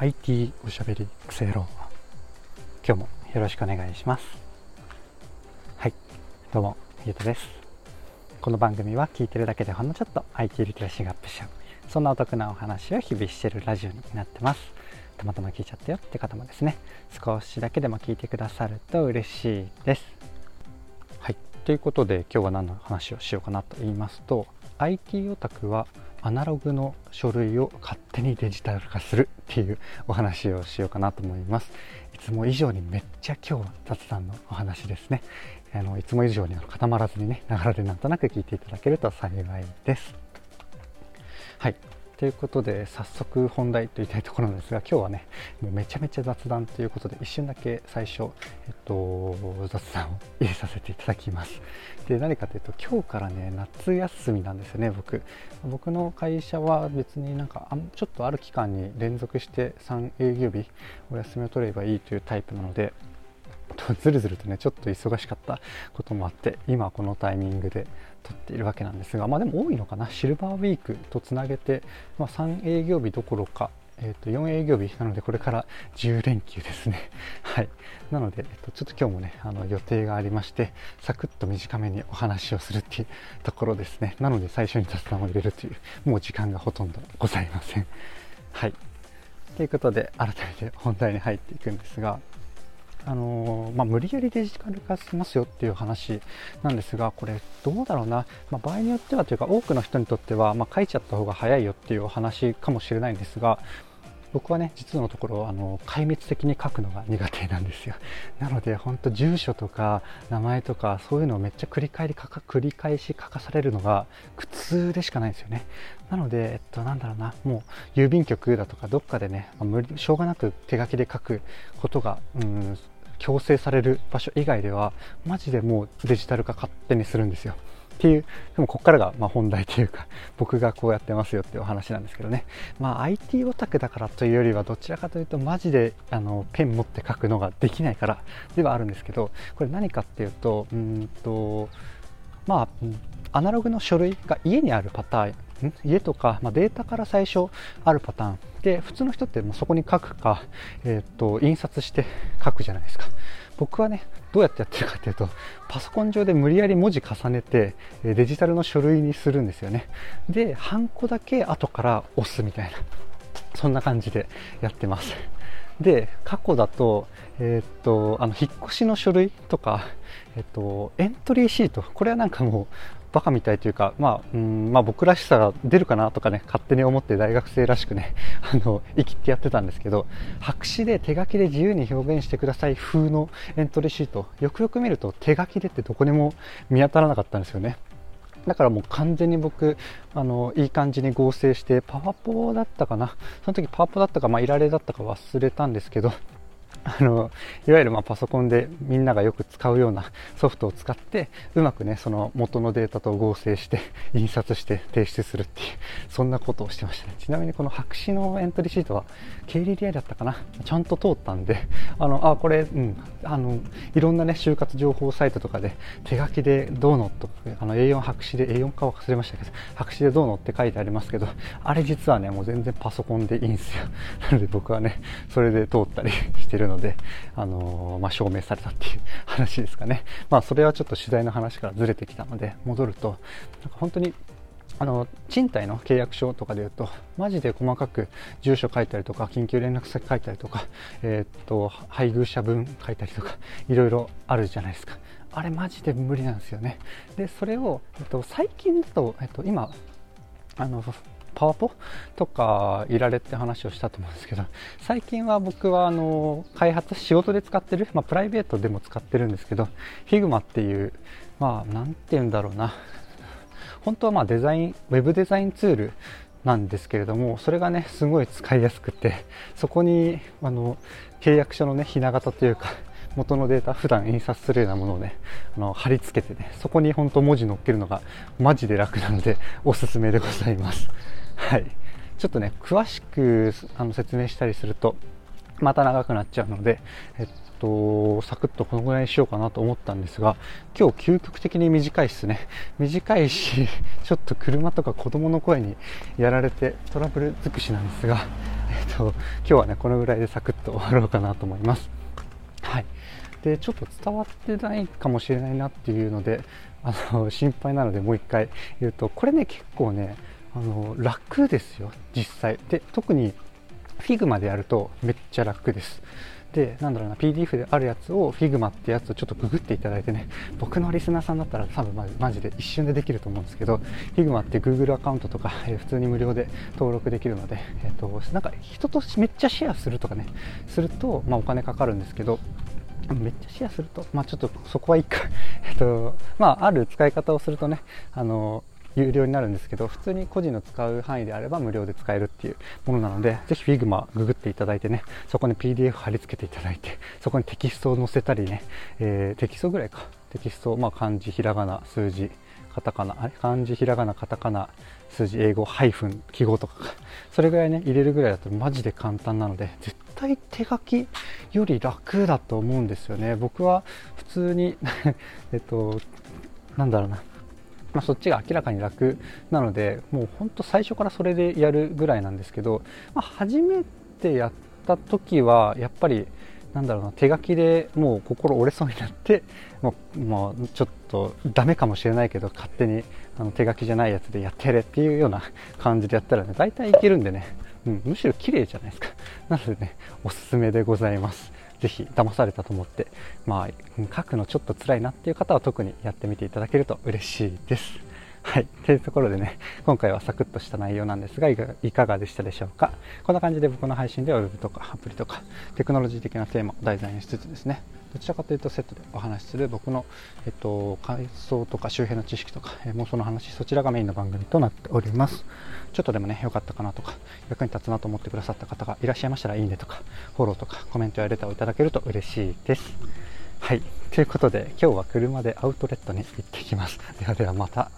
IT おしゃべりクセロ今日もよろしくお願いします。はい。どうもゆうとです。この番組は聞いてるだけでほんのちょっと IT リテラシーがアップしちゃう。そんなお得なお話を日々してるラジオになってます。たまたま聞いちゃったよって方もですね。少しだけでも聞いてくださると嬉しいです。はい。ということで今日は何の話をしようかなと言いますと IT オタクはアナログの書類を勝手にデジタル化するっていうお話をしようかなと思います。いつも以上にめっちゃ今日は雑談のお話ですね。あのいつも以上に固まらずにねながらでなんとなく聞いていただけると幸いです。はい。ということで早速本題と言いたいところなんですが今日はねもうめちゃめちゃ雑談ということで一瞬だけ最初、えっと、雑談を入れさせていただきます。で何かというと今日からね夏休みなんですよね僕。僕の会社は別になんかちょっとある期間に連続して3営業日お休みを取ればいいというタイプなのでとずるずるとねちょっと忙しかったこともあって今このタイミングで撮っているわけなんですがまあでも多いのかなシルバーウィークとつなげて、まあ、3営業日どころかえー、と4営業日なのでこれから10連休ですね。はい。なので、えっと、ちょっと今日もね、あの予定がありまして、サクッと短めにお話をするっていうところですね。なので最初に雑談を入れるという、もう時間がほとんどございません。はい。ということで、改めて本題に入っていくんですが、あのまあ、無理やりデジタル化しますよっていう話なんですがこれどうだろうな、まあ、場合によってはというか多くの人にとっては、まあ、書いちゃった方が早いよっていうお話かもしれないんですが僕はね実のところあの壊滅的に書くのが苦手なんですよ。なので本当住所とか名前とかそういうのをめっちゃ繰り返り繰り返し書かされるのが苦痛でしかないんですよね。なので、えっと、なんだろうな。もう郵便局だとかどっかでね、まあ、無理しょうがなく手書きで書くことがうん強制される場所以外ではマジでもうデジタル化勝手にするんですよっていう、でもこっからがま本題というか、僕がこうやってますよっていうお話なんですけどね。まあ IT オタクだからというよりは、どちらかというとマジであのペン持って書くのができないからではあるんですけど、これ何かっていうと、うんと、まあ、アナログの書類が家にあるパターン、家とか、まあ、データから最初あるパターン。で普通の人ってもうそこに書くか、えーと印刷して書くじゃないですか。僕はねどうやってやってるかっていうとパソコン上で無理やり文字重ねてデジタルの書類にするんですよね。でハンコだけ後から押すみたいなそんな感じでやってます。で過去だと,、えー、っとあの引っ越しの書類とか、えー、っとエントリーシートこれはなんかもうバカみたいというか、まあ、うんまあ、僕らしさが出るかなとかね、勝手に思って大学生らしくね、あの、生きてやってたんですけど、白紙で手書きで自由に表現してください風のエントリーシート、よくよく見ると手書きでってどこにも見当たらなかったんですよね。だからもう完全に僕、あの、いい感じに合成して、パワポだったかな。その時パワポだったか、まあ、いられだったか忘れたんですけど、あのいわゆるまパソコンでみんながよく使うような ソフトを使ってうまくねその元のデータと合成して 印刷して提出するっていうそんなことをしてましたね。ちなみにこの白紙のエントリーシートは KDDI だったかな。ちゃんと通ったんであのあこれ、うん、あのいろんなね就活情報サイトとかで手書きでどうのとあの A4 白紙で A4 か忘れましたけど白紙でどうのって書いてありますけどあれ実はねもう全然パソコンでいいんですよ。なので僕はねそれで通ったりしてるので、あのまあ、証明されたっていう話ですかね。まあ、それはちょっと取材の話からずれてきたので、戻ると、なんか本当にあの賃貸の契約書とかでいうとマジで細かく住所書いたりとか緊急連絡先書いたりとか、えー、っと配偶者分書いたりとかいろいろあるじゃないですかあれマジで無理なんですよねでそれを、えっと、最近だと、えっと、今あのパワポとかいられって話をしたと思うんですけど最近は僕はあの開発仕事で使ってる、まあ、プライベートでも使ってるんですけど Figma っていうまあ何て言うんだろうな。本当はまあデザインウェブデザインツールなんですけれどもそれがねすごい使いやすくてそこにあの契約書のねひな形というか元のデータ普段印刷するようなものをねあの貼り付けてねそこに本当文字載っけるのがマジで楽なのでおすすめでございます。はい、ちょっとね詳しくあの説明したりするとまた長くなっちゃうので、えっと、サクッとこのぐらいにしようかなと思ったんですが、今日究極的に短いっすね。短いし、ちょっと車とか子供の声にやられてトラブル尽くしなんですが、えっと、今日はね、このぐらいでサクッと終わろうかなと思います。はい。で、ちょっと伝わってないかもしれないなっていうので、あの、心配なのでもう一回言うと、これね、結構ね、あの、楽ですよ、実際。で、特に Figma でやるとめっちゃ楽です。で、なんだろうな、PDF であるやつを Figma ってやつをちょっとググっていただいてね、僕のリスナーさんだったら多分マジで一瞬でできると思うんですけど、Figma って Google アカウントとか、えー、普通に無料で登録できるので、え、ー、と、なんか人とめっちゃシェアするとかね、すると、まあお金かかるんですけど、めっちゃシェアすると、まあちょっとそこはいいか。えっと、まあある使い方をするとね、あの、有料になるんですけど普通に個人の使う範囲であれば無料で使えるっていうものなのでぜひ Figma ググっていただいてねそこに PDF 貼り付けていただいてそこにテキストを載せたりね、えー、テキストぐらいか。テキスト、まあ、漢字ひらがな数字カタカナ漢字ひらがなカタカナ数字英語ハイフン記号とか。それぐらいね入れるぐらいだとマジで簡単なので絶対手書きより楽だと思うんですよね。僕は普通に えっとなんだろうな。まあ、そっちが明らかに楽なのでもうほんと最初からそれでやるぐらいなんですけど、まあ、初めてやった時はやっぱりなんだろうな手書きでもう心折れそうになってもうもうちょっとダメかもしれないけど勝手にあの手書きじゃないやつでやってやれっていうような感じでやったらね大体いけるんでね、うん、むしろ綺麗じゃないですか。なのでねおすすめでございます。ぜひ騙されたと思って、まあ、書くのちょっと辛いなっていう方は特にやってみていただけると嬉しいです。はい。というところでね、今回はサクッとした内容なんですが、いかがでしたでしょうか？こんな感じで僕の配信では Web とかアプリとかテクノロジー的なテーマを題材にしつつですね、どちらかというとセットでお話しする僕の、えっと、感想とか周辺の知識とか、えー、妄想の話、そちらがメインの番組となっております。ちょっとでもね、良かったかなとか、役に立つなと思ってくださった方がいらっしゃいましたら、いいねとか、フォローとか、コメントやレターをいただけると嬉しいです。はい。ということで、今日は車でアウトレットに行ってきます。ではではまた。